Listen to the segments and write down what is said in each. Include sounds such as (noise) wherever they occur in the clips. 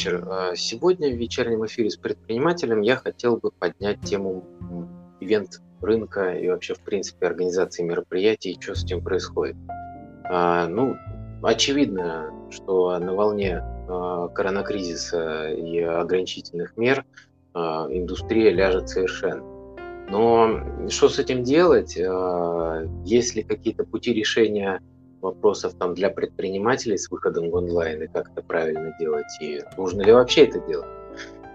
вечер. А, сегодня в вечернем эфире с предпринимателем я хотел бы поднять тему ивент рынка и вообще, в принципе, организации мероприятий, что с этим происходит. А, ну, очевидно, что на волне а, коронакризиса и ограничительных мер индустрия ляжет совершенно. Но что с этим делать? Есть ли какие-то пути решения вопросов там для предпринимателей с выходом в онлайн и как это правильно делать, и нужно ли вообще это делать.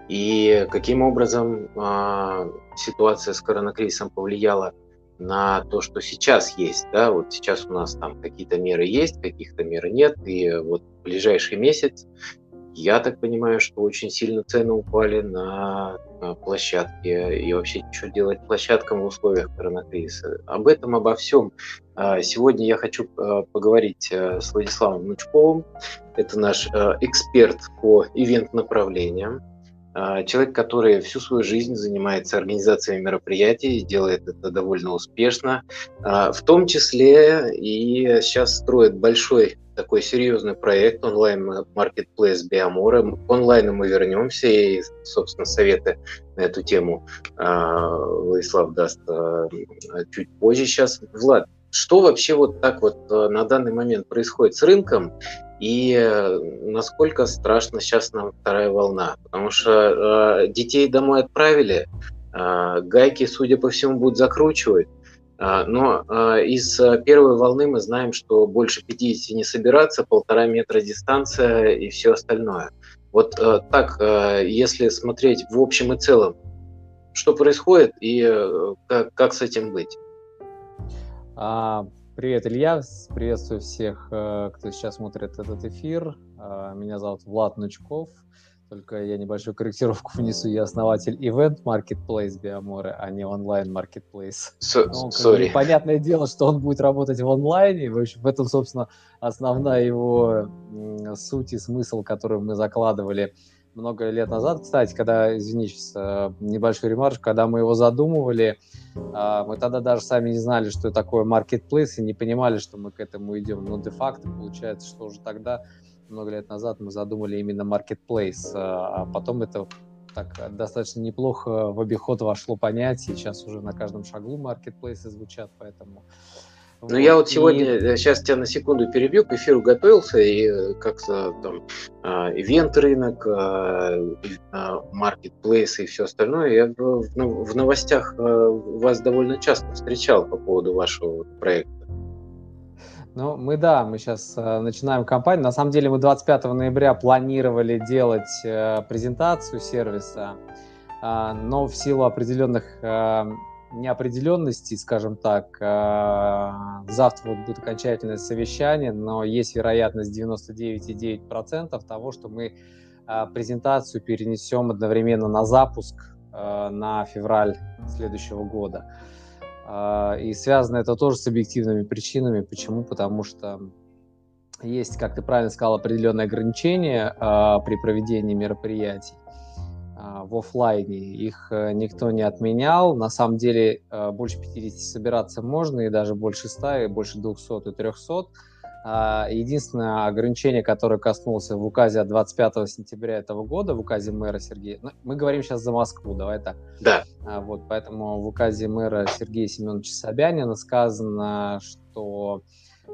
И каким образом э, ситуация с коронакризисом повлияла на то, что сейчас есть, да, вот сейчас у нас там какие-то меры есть, каких-то мер нет, и вот в ближайший месяц я так понимаю, что очень сильно цены упали на площадки и вообще что делать площадкам в условиях коронакризиса. Об этом, обо всем сегодня я хочу а, поговорить э, с Владиславом Внучковым. Это наш э, эксперт по ивент-направлениям. А, человек, который всю свою жизнь занимается организацией мероприятий, делает это довольно успешно, в том числе и сейчас строит большой такой серьезный проект онлайн-маркетплейс Биомора. Онлайн мы вернемся, и, собственно, советы на эту тему э, Владислав даст э, чуть позже сейчас. Влад, что вообще вот так вот э, на данный момент происходит с рынком, и э, насколько страшна сейчас нам вторая волна? Потому что э, детей домой отправили, э, гайки, судя по всему, будут закручивать, а, но из первой волны мы знаем, что больше 50 не собираться, полтора метра дистанция и все остальное. Вот так, если смотреть в общем и целом, что происходит и как, как с этим быть? Привет, Илья. Приветствую всех, кто сейчас смотрит этот эфир. Меня зовут Влад Нучков. Только я небольшую корректировку (laughs) внесу. Я основатель Event Marketplace Биоморы, а не онлайн Marketplace. Ну, sorry. Понятное дело, что он будет работать в онлайне. В, общем, в этом, собственно, основная его суть и смысл, который мы закладывали много лет назад. Кстати, когда, извини, э, небольшой ремарш, когда мы его задумывали, э, мы тогда даже сами не знали, что такое marketplace, и не понимали, что мы к этому идем. Но де-факто получается, что уже тогда много лет назад мы задумали именно marketplace, а, а потом это так достаточно неплохо в обиход вошло понятие, сейчас уже на каждом шагу маркетплейсы звучат, поэтому... Ну, вот. я вот сегодня, и... сейчас э, тебя на секунду перебью, к эфиру готовился, и э, как-то там а, ивент рынок, маркетплейсы и все остальное, я в новостях вас довольно часто встречал по поводу вашего проекта. Ну, мы, да, мы сейчас э, начинаем кампанию. На самом деле мы 25 ноября планировали делать э, презентацию сервиса, э, но в силу определенных э, неопределенностей, скажем так, э, завтра вот будет окончательное совещание, но есть вероятность 99,9% того, что мы э, презентацию перенесем одновременно на запуск э, на февраль следующего года. И связано это тоже с объективными причинами. Почему? Потому что есть, как ты правильно сказал, определенные ограничения при проведении мероприятий в офлайне. Их э, никто не отменял. На самом деле э, больше 50 собираться можно, и даже больше 100, и больше 200 и 300. А, единственное ограничение, которое коснулось в указе от 25 сентября этого года, в указе мэра Сергея, ну, мы говорим сейчас за Москву, давай так. Да. А, вот, поэтому в указе мэра Сергея Семеновича Собянина сказано, что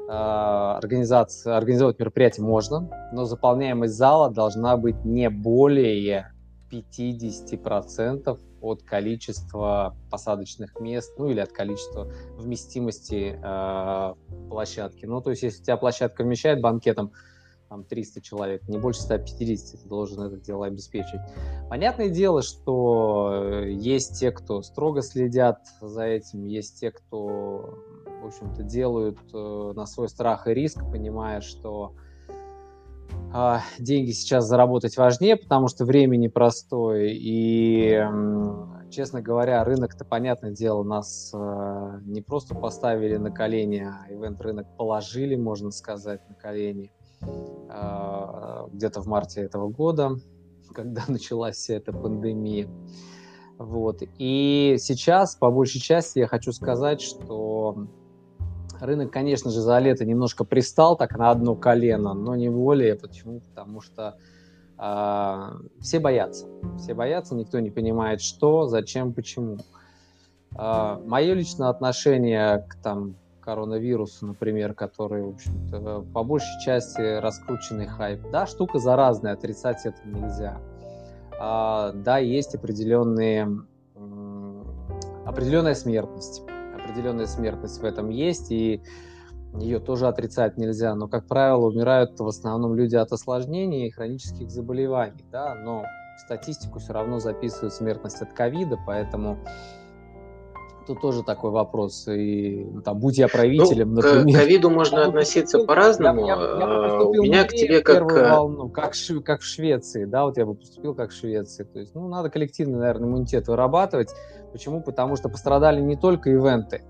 а, организация, организовать мероприятие можно, но заполняемость зала должна быть не более 50% от количества посадочных мест, ну или от количества вместимости э, площадки. Ну, то есть, если у тебя площадка вмещает банкетом там 300 человек, не больше 150, ты должен это дело обеспечить. Понятное дело, что э, есть те, кто строго следят за этим, есть те, кто, в общем-то, делают э, на свой страх и риск, понимая, что а, деньги сейчас заработать важнее, потому что время непростое. И, честно говоря, рынок-то, понятное дело, нас э, не просто поставили на колени, а ивент-рынок положили, можно сказать, на колени а, где-то в марте этого года, когда (laughs) началась вся эта пандемия. Вот. И сейчас, по большей части, я хочу сказать, что Рынок, конечно же, за лето немножко пристал так на одно колено, но не более. Почему? Потому что А, все боятся. Все боятся, никто не понимает, что, зачем, почему. А, мое личное отношение к там, коронавирусу, например, который, в общем-то, по большей части раскрученный хайп. Да, штука заразная, отрицать это нельзя. А, да, есть определенные, определенная смертность. Определенная смертность в этом есть, и ее тоже отрицать нельзя, но, как правило, умирают в основном люди от осложнений и хронических заболеваний, да, но в статистику все равно записывают смертность от ковида, поэтому Тут тоже такой вопрос. И ну, там, будь я правителем, ну, например. К ковиду можно относиться по-разному. Я, я, я а, У меня к тебе как... Волну, как, как в Швеции, да, вот я бы поступил как в Швеции. То есть, ну, надо коллективный, наверное, иммунитет вырабатывать. Почему? Потому что пострадали не только ивенты,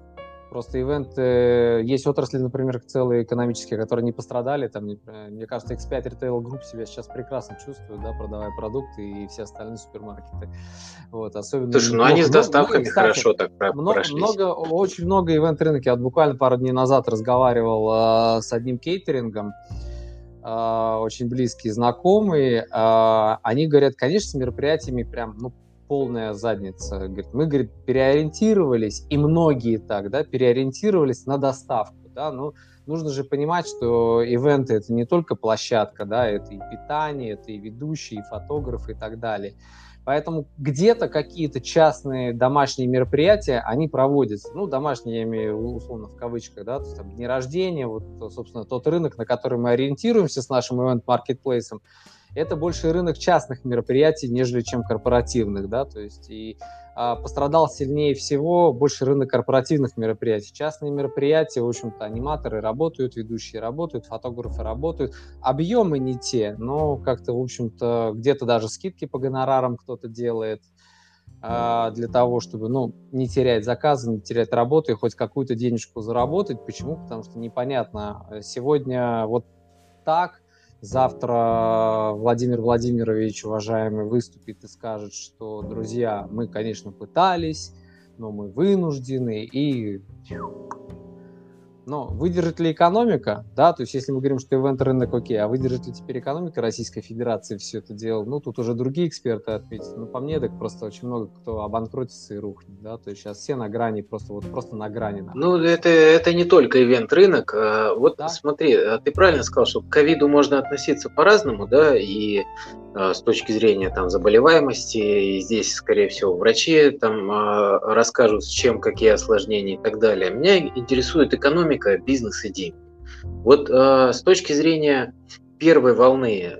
Просто ивент, э, есть отрасли, например, целые экономические, которые не пострадали. Там, мне кажется, X5 Retail Group себя сейчас прекрасно чувствует, да, продавая продукты и все остальные супермаркеты. Вот, особенно Слушай, ну они с доставками ну, кстати, хорошо так много, прошлись. Много, очень много ивент-рынок. Я буквально пару дней назад разговаривал э, с одним кейтерингом, э, очень близкие знакомые. Э, они говорят, конечно, с мероприятиями прям, ну, полная задница. Говорит, мы, говорит, переориентировались, и многие так, да, переориентировались на доставку, да, ну, нужно же понимать, что ивенты это не только площадка, да, это и питание, это и ведущие, и фотографы и так далее. Поэтому где-то какие-то частные домашние мероприятия, они проводятся. Ну, домашние, я имею условно в кавычках, да, то есть там дни рождения, вот, собственно, тот рынок, на который мы ориентируемся с нашим ивент-маркетплейсом, это больше рынок частных мероприятий, нежели чем корпоративных, да, то есть и а, пострадал сильнее всего больше рынок корпоративных мероприятий. Частные мероприятия, в общем-то, аниматоры работают, ведущие работают, фотографы работают. Объемы не те, но как-то, в общем-то, где-то даже скидки по гонорарам кто-то делает а, для того, чтобы, ну, не терять заказы, не терять работу и хоть какую-то денежку заработать. Почему? Потому что непонятно. Сегодня вот так, Завтра Владимир Владимирович, уважаемый, выступит и скажет, что, друзья, мы, конечно, пытались, но мы вынуждены, и но выдержит ли экономика, да, то есть если мы говорим, что ивент рынок окей, а выдержит ли теперь экономика Российской Федерации все это дело, ну, тут уже другие эксперты ответят, ну, по мне, так просто очень много кто обанкротится и рухнет, да, то есть сейчас все на грани, просто вот просто на грани. Находятся. Ну, это, это не только ивент рынок, а, вот да? смотри, а ты правильно сказал, что к ковиду можно относиться по-разному, да, и а, с точки зрения там заболеваемости, и здесь, скорее всего, врачи там расскажут, с чем какие осложнения и так далее. Меня интересует экономика, бизнес и деньги. Вот с точки зрения первой волны,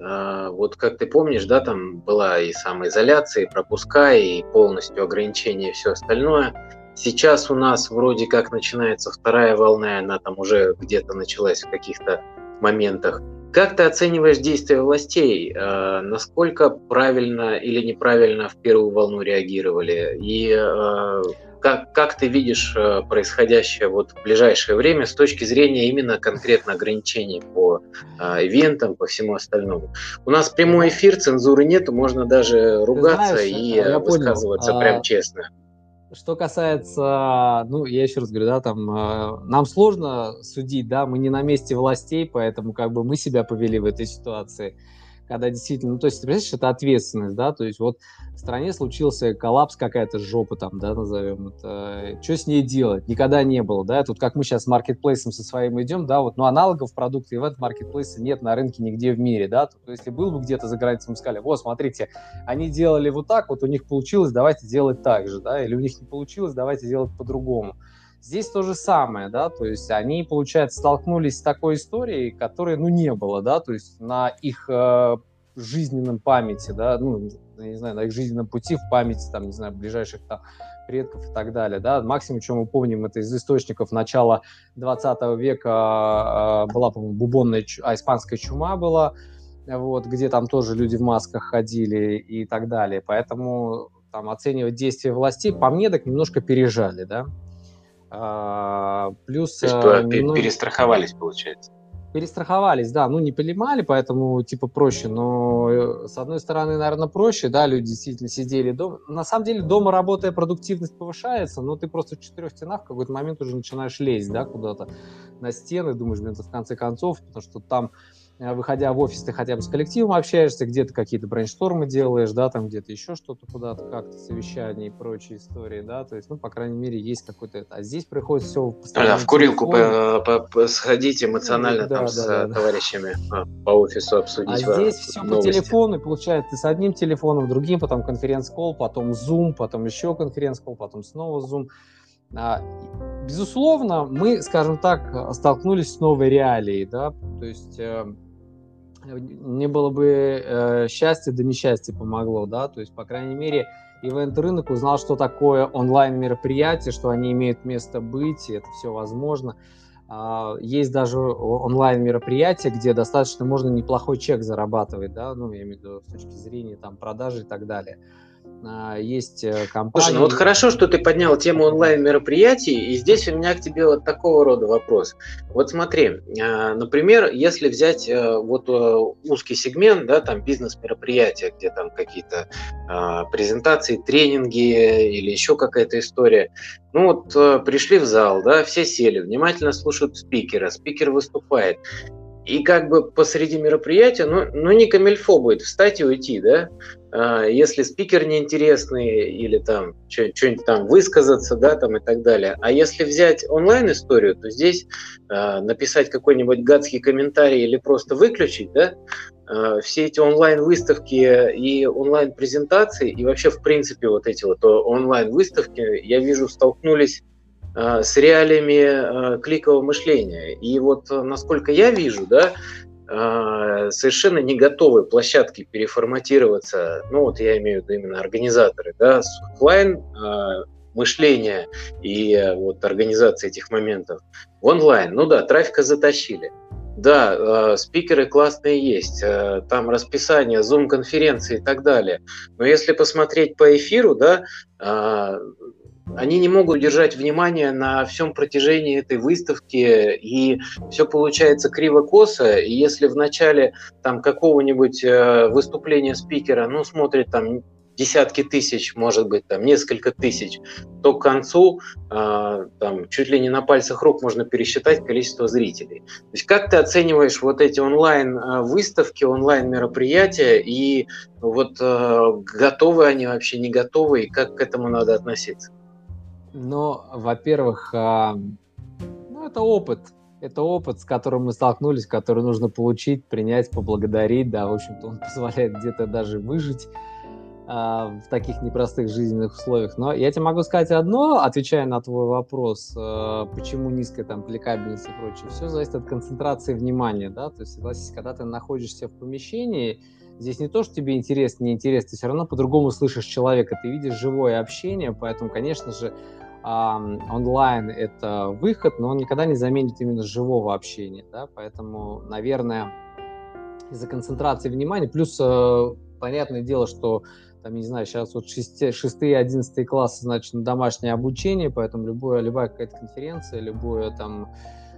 вот как ты помнишь, да, там была и самоизоляция, и пропуска, и полностью ограничение, и все остальное. Сейчас у нас вроде как начинается вторая волна, она там уже где-то началась в каких-то моментах. Как ты оцениваешь действия властей? Э, насколько правильно или неправильно в первую волну реагировали? И э, как, как ты видишь э, происходящее вот в ближайшее время с точки зрения именно конкретно ограничений по э, ивентам, по всему остальному? У нас прямой эфир, цензуры нету, можно даже ругаться знаешь, и высказываться понял. прям честно. Что касается, ну, я еще раз говорю, да, там, э, нам сложно судить, да, мы не на месте властей, поэтому как бы мы себя повели в этой ситуации когда действительно, ну, то есть, понимаешь, это ответственность, да, то есть вот в стране случился коллапс, какая-то жопа там, да, назовем это, что с ней делать, никогда не было, да, тут как мы сейчас с маркетплейсом со своим идем, да, вот, ну, аналогов продукта ивент маркетплейса нет на рынке нигде в мире, да, то, есть, если был бы где-то за границей, мы сказали, вот, смотрите, они делали вот так, вот у них получилось, давайте делать так же, да, или у них не получилось, давайте делать по-другому. Здесь то же самое, да, то есть они, получается, столкнулись с такой историей, которой, ну, не было, да, то есть на их э, жизненном памяти, да, ну, не знаю, на их жизненном пути в памяти, там, не знаю, ближайших там предков и так далее, да, максимум, чем мы помним, это из источников начала 20 века э, была, по-моему, бубонная, а, испанская чума была, вот, где там тоже люди в масках ходили и так далее, поэтому там оценивать действия властей, по мне, так немножко пережали, да, плюс... То есть, ну, перестраховались, получается. Перестраховались, да, ну не понимали, поэтому типа проще, но э, с одной стороны, наверное, проще, да, люди действительно сидели дома. На самом деле дома работая продуктивность повышается, но ты просто в четырех стенах в какой-то момент уже начинаешь лезть, да, куда-то на стены, думаешь, блин, это в конце концов, потому что там выходя в офис, ты хотя бы с коллективом общаешься, где-то какие-то брейнштормы делаешь, да, там где-то еще что-то куда-то, как-то совещания и прочие истории, да, то есть, ну, по крайней мерре, есть какой-то это. А здесь приходится все постоянно. Да, в курилку по, по, по сходить эмоционально да, там да, с да, товарищами да. по офису обсудить. А здесь все новости. по телефону, получается, ты с одним телефоном, другим, потом конференц-колл, потом Zoom, потом еще конференц-колл, потом снова Zoom. А, безусловно, мы, скажем так, столкнулись с новой реалией, да, то есть э, не было бы э, счастья, да несчастье помогло, да, то есть, по крайней мере, ивент-рынок узнал, что такое онлайн-мероприятие, что они имеют место быть, и это все возможно. А, есть даже онлайн-мероприятия, где достаточно можно неплохой чек зарабатывать, да, ну, я имею в виду с точки зрения там продажи и так далее. А, есть компании... Э, Слушай, ну вот хорошо, что ты поднял тему онлайн-мероприятий, и здесь у меня к тебе вот такого рода вопрос. Вот смотри, а, например, если взять э, вот э, узкий сегмент, да, там бизнес-мероприятия, где там какие-то а, презентации, тренинги или еще какая-то история, ну вот пришли в зал, да, все сели, внимательно слушают спикера, спикер выступает, и как бы посреди мероприятия, ну, ну не камильфо будет встать и уйти, да? А, если спикер неинтересный или там что-нибудь там высказаться, да, там и так далее. А если взять онлайн-историю, то здесь э, написать какой-нибудь гадский комментарий или просто выключить, да, э, все эти онлайн-выставки и онлайн-презентации, и вообще, в принципе, вот эти вот онлайн-выставки, я вижу, столкнулись с реалиями э, кликового мышления. И вот э, насколько я вижу, да, совершенно не готовы площадки переформатироваться, ну вот я имею в виду именно организаторы, да, с офлайн мышления и вот организации этих моментов в онлайн. Ну да, трафика затащили. Да, спикеры классные есть, там расписание, зум-конференции и так далее. Но если посмотреть по эфиру, да, они не могут держать внимание на всем протяжении этой выставки, и все получается криво-косо. И если в начале там какого-нибудь э, выступления спикера, ну, смотрит там десятки тысяч, может быть, там несколько тысяч, то к концу э, там чуть ли не на пальцах рук можно пересчитать количество зрителей. То есть как ты оцениваешь вот эти онлайн э, выставки, онлайн мероприятия и вот э, готовы они вообще, не готовы и как к этому надо относиться? Но, во-первых, а, ну, это опыт. Это опыт, с которым мы столкнулись, который нужно получить, принять, поблагодарить. Да, в общем-то, он (laughs) позволяет где-то даже выжить а, в таких непростых жизненных условиях. Но я тебе могу сказать одно, отвечая на твой вопрос, а, почему низкая там кликабельность и прочее. Все зависит от концентрации внимания, да. То есть, согласись, когда ты находишься в помещении, Здесь не то, что тебе интересно, не интересно, ты все равно по-другому слышишь человека, ты видишь живое общение, поэтому, конечно же, онлайн это выход, но он никогда не заменит именно живого общения, да, поэтому, наверное, из-за концентрации внимания, плюс э, понятное дело, что там, не знаю, сейчас вот 6, 6 11 классы, значит, на домашнее обучение, поэтому любое, любая какая-то конференция, любое там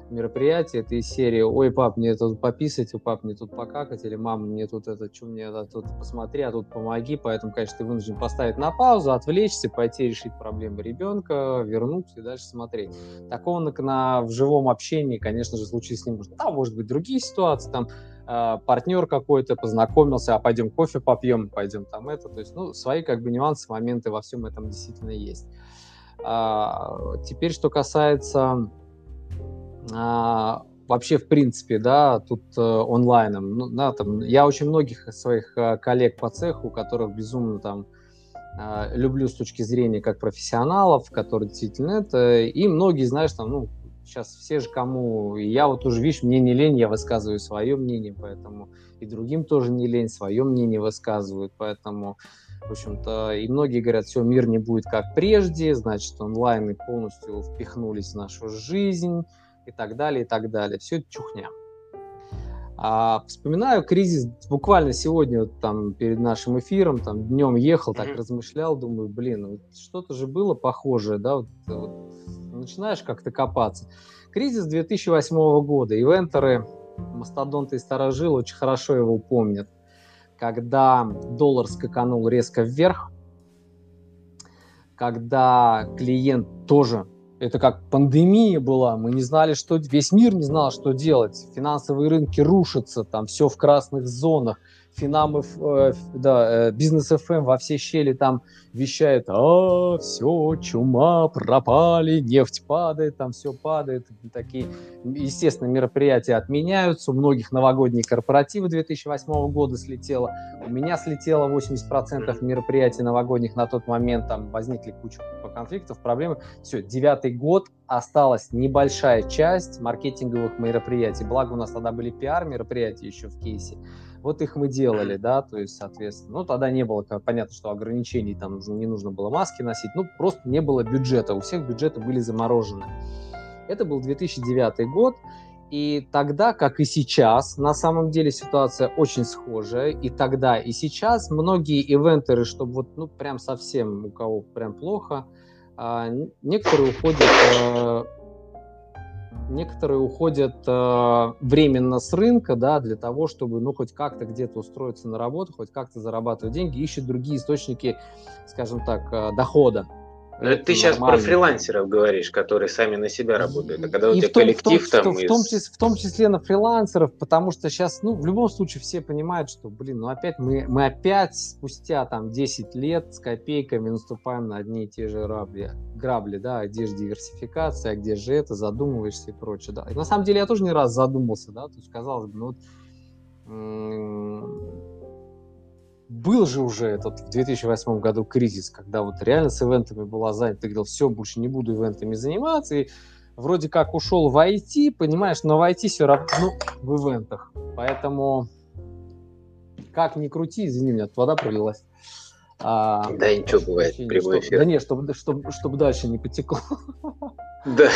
мероприятие, это из серии «Ой, пап, мне тут пописать, у пап, мне тут покакать», или «Мама, мне тут это, что мне это, тут посмотри, а тут помоги», поэтому, конечно, ты вынужден поставить на паузу, отвлечься, пойти решить проблемы ребенка, вернуться и дальше смотреть. Такого на, на, в живом общении, конечно же, случиться с ним. Там, может быть, другие ситуации, там, э, партнер какой-то познакомился, а пойдем кофе попьем, пойдем там это. То есть, ну, свои как бы нюансы, моменты во всем этом действительно есть. А, теперь, что касается а, вообще, в принципе, да, тут э, онлайном. Ну, да, там, я очень многих своих э, коллег по цеху, которых безумно там э, люблю с точки зрения как профессионалов, которые действительно это, и многие, знаешь, там, ну, сейчас все же кому, я вот уже, видишь, мне не лень, я высказываю свое мнение, поэтому и другим тоже не лень, свое мнение высказывают, поэтому, в общем-то, и многие говорят, все, мир не будет как прежде, значит, онлайны полностью впихнулись в нашу жизнь, и так далее, и так далее. Все это чухня. А, вспоминаю кризис буквально сегодня, вот, там, перед нашим эфиром, там, днем ехал, так mm-hmm. размышлял, думаю, блин, вот что-то же было похожее, да, вот, вот, начинаешь как-то копаться. Кризис 2008 года, ивентеры, мастодонты и старожилы очень хорошо его помнят, когда доллар скаканул резко вверх, когда клиент тоже Это как пандемия была, мы не знали, что весь мир не знал, что делать. Финансовые рынки рушатся, там все в красных зонах. Финам, э, да, э, бизнес FM во все щели там вещает, а, все, чума, пропали, нефть падает, там все падает. Такие, естественно, мероприятия отменяются. У многих новогодние корпоративы 2008 года слетело. У меня слетело 80% мероприятий новогодних на тот момент. Там возникли куча конфликтов, проблемы. Все, девятый год, осталась небольшая часть маркетинговых мероприятий. Благо у нас тогда были пиар-мероприятия еще в кейсе. Вот их мы делали, да, то есть, соответственно, ну, тогда не было, понятно, что ограничений, там не нужно было маски носить, ну, просто не было бюджета, у всех бюджеты были заморожены. Это был 2009 год, и тогда, как и сейчас, на самом деле ситуация очень схожая. И тогда, и сейчас многие ивентеры, чтобы вот, ну, прям совсем у кого прям плохо, а, некоторые уходят э, некоторые уходят э, временно с рынка, да, для того, чтобы, ну, хоть как-то где-то устроиться на работу, хоть как-то зарабатывать деньги, ищут другие источники, скажем так, э, дохода. Но это ты сейчас про фрилансеров говоришь, которые сами на себя работают. А когда и у тебя том, коллектив в том, там... В, том числе, в том числе на фрилансеров, потому что сейчас, ну, в любом случае все понимают, что, блин, ну опять мы, мы опять спустя там 10 лет с копейками наступаем на одни и те же грабли, грабли да, а где же диверсификация, а где же это, задумываешься и прочее, да. И на самом деле я тоже не раз задумался, да, то есть казалось бы, ну вот был же уже этот в 2008 году кризис, когда вот реально с ивентами была занята, ты говорил, все, больше не буду ивентами заниматься, и вроде как ушел в IT, понимаешь, но в IT все равно ну, в ивентах. Поэтому как ни крути, извини меня, вода пролилась. А, да, ничего бывает, прямой эфир. Да нет, чтобы, чтобы, чтобы дальше не потекло. Да,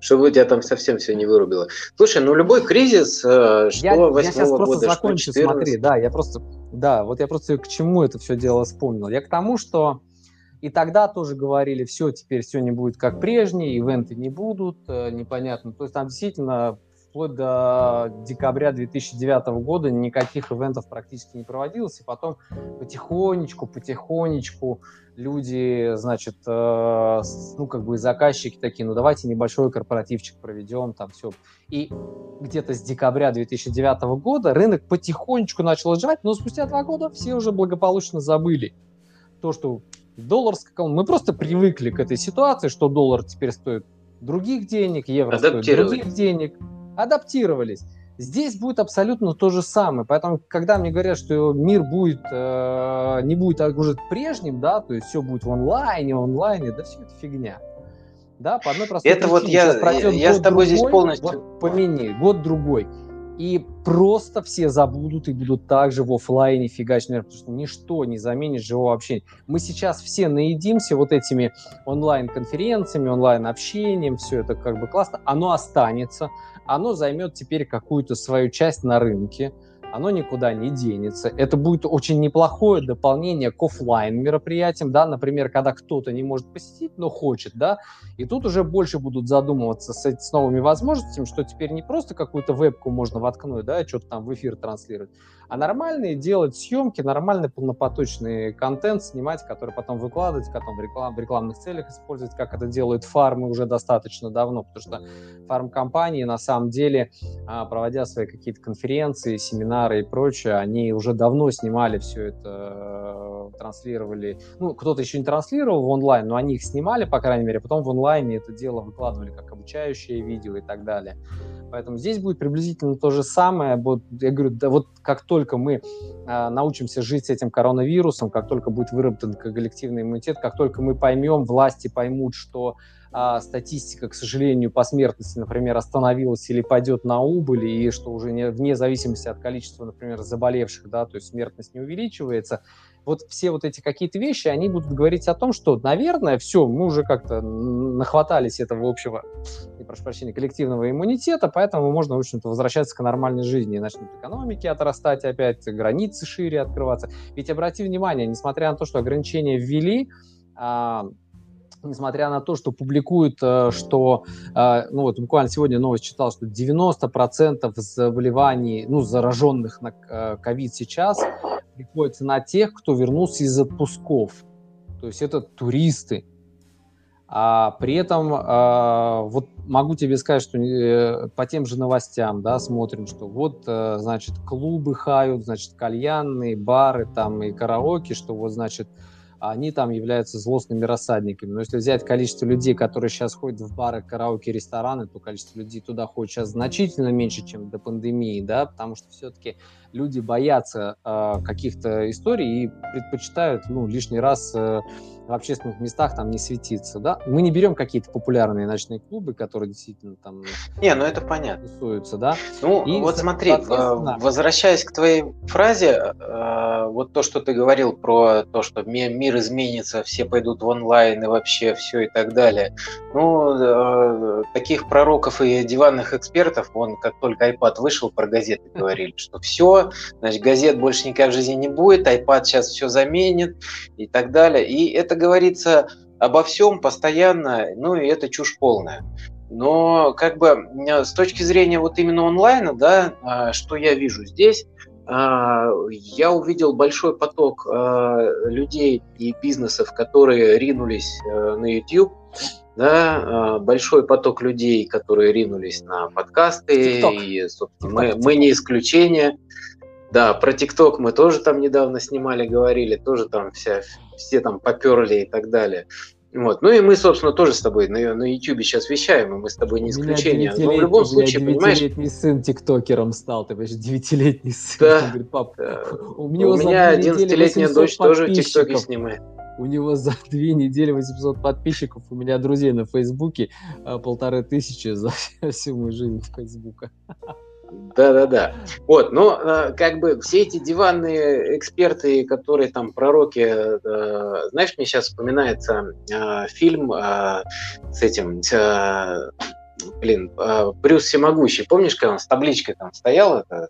чтобы у тебя там совсем все не вырубило. Слушай, ну любой кризис, э, что я, 8 я сейчас года, просто закончу, что 14... смотри, да, я просто, да, вот я просто к чему это все дело вспомнил. Я к тому, что и тогда тоже говорили, все, теперь все не будет как прежнее, ивенты не будут, э, непонятно. То есть там действительно вплоть до декабря 2009 года никаких ивентов практически не проводилось, и потом потихонечку, потихонечку люди, значит, э, ну, как бы заказчики такие, ну, давайте небольшой корпоративчик проведем, там все. И где-то с декабря 2009 года рынок потихонечку начал оживать, но спустя два года все уже благополучно забыли то, что доллар скакал. Мы просто привыкли к этой ситуации, что доллар теперь стоит других денег, евро стоит других денег адаптировались. Здесь будет абсолютно то же самое. Поэтому, когда мне говорят, что мир будет, э, не будет уже прежним, да, то есть все будет в онлайне, онлайне, да все это фигня. Да, по одной простой Это причине. вот я, я, я с тобой другой, здесь полностью... Вот, помяни, год другой и просто все забудут и будут также в офлайне фигачить, наверное, потому что ничто не заменит живого общения. Мы сейчас все наедимся вот этими онлайн-конференциями, онлайн-общением, все это как бы классно, оно останется, оно займет теперь какую-то свою часть на рынке, оно никуда не денется. Это будет очень неплохое дополнение к офлайн мероприятиям, да, например, когда кто-то не может посетить, но хочет, да, и тут уже больше будут задумываться с, с новыми возможностями, что теперь не просто какую-то вебку можно воткнуть, да, что-то там в эфир транслировать, а нормальные делать съемки, нормальный полнопоточный контент снимать, который потом выкладывать, потом в, реклам, в рекламных целях использовать, как это делают фармы уже достаточно давно, потому что фармкомпании на самом деле, а, проводя свои какие-то конференции, семинары и прочее, они уже давно снимали все это, э, транслировали, ну, кто-то еще не транслировал в онлайн, но они их снимали, по крайней мере, потом в онлайне это дело выкладывали как обучающее видео и так далее. Поэтому здесь будет приблизительно то же самое. Вот, я говорю, да вот как только мы э, научимся жить с этим коронавирусом, как только будет выработан коллективный иммунитет, как только мы поймем, власти поймут, что э, статистика, к сожалению, по смертности, например, остановилась или пойдет на убыль, и что уже не, вне зависимости от количества, например, заболевших, да, то есть смертность не увеличивается, вот все вот эти какие-то вещи, они будут говорить о том, что, наверное, все, мы уже как-то нахватались этого общего, не прошу прощения, коллективного иммунитета, поэтому можно, в общем-то, возвращаться к нормальной жизни, и начнут экономики отрастать опять, границы шире открываться. Ведь обрати внимание, несмотря на то, что ограничения ввели, а, несмотря на то, что публикуют, э, что, э, ну вот буквально сегодня новость читал, что 90% заболеваний, ну, зараженных на э, ковид сейчас приходится на тех, кто вернулся из отпусков. То есть это туристы. А при этом а, вот могу тебе сказать, что э, по тем же новостям, да, смотрим, что вот, э, значит, клубы хают, значит, кальянные, бары там и караоке, что вот, значит, они там являются злостными рассадниками. Но если взять количество людей, которые сейчас ходят в бары, караоке, рестораны, то количество людей туда ходит сейчас значительно меньше, чем до пандемии, да, потому что все-таки люди боятся э, каких-то историй и предпочитают, ну, лишний раз э, в общественных местах там не светиться, да. Мы не берем какие-то популярные ночные клубы, которые действительно там... Не, ну это понятно. Тусуются, да. Ну, и, вот смотри, возвращаясь к твоей фразе, э, вот то, что ты говорил про то, что мир изменится, все пойдут в онлайн и вообще все и так далее. Ну, э, таких пророков и диванных экспертов, он как только iPad вышел, про газеты говорили, что все, значит, газет больше никак в жизни не будет, iPad сейчас все заменит и так далее. И это говорится обо всем постоянно, ну и это чушь полная. Но как бы с точки зрения вот именно онлайна, да, а, что я вижу здесь, а, я увидел большой поток а, людей и бизнесов, которые ринулись э, на YouTube, да, большой поток людей, которые ринулись на подкасты, TikTok. и, собственно, мы, мы не исключение. Да, про ТикТок мы тоже там недавно снимали, говорили, тоже там вся, все там поперли и так далее. Вот. Ну и мы, собственно, тоже с тобой на, на YouTube сейчас вещаем, и мы с тобой не исключение. Но в любом случае, понимаешь... девятилетний сын тиктокером стал, ты понимаешь, девятилетний сын. Да. Он говорит, пап, да. у, него у меня одиннадцатилетняя дочь тоже в ТикТоке снимает. У него за (laughs) две недели 800 подписчиков, у меня друзей на Фейсбуке а, полторы тысячи за (laughs) всю мою жизнь Фейсбука. Да-да-да. Вот, но э, как бы все эти диванные эксперты, которые там пророки, э, знаешь, мне сейчас вспоминается э, фильм с этим, блин, Брюс Всемогущий. Помнишь, когда он с табличкой там стоял, это,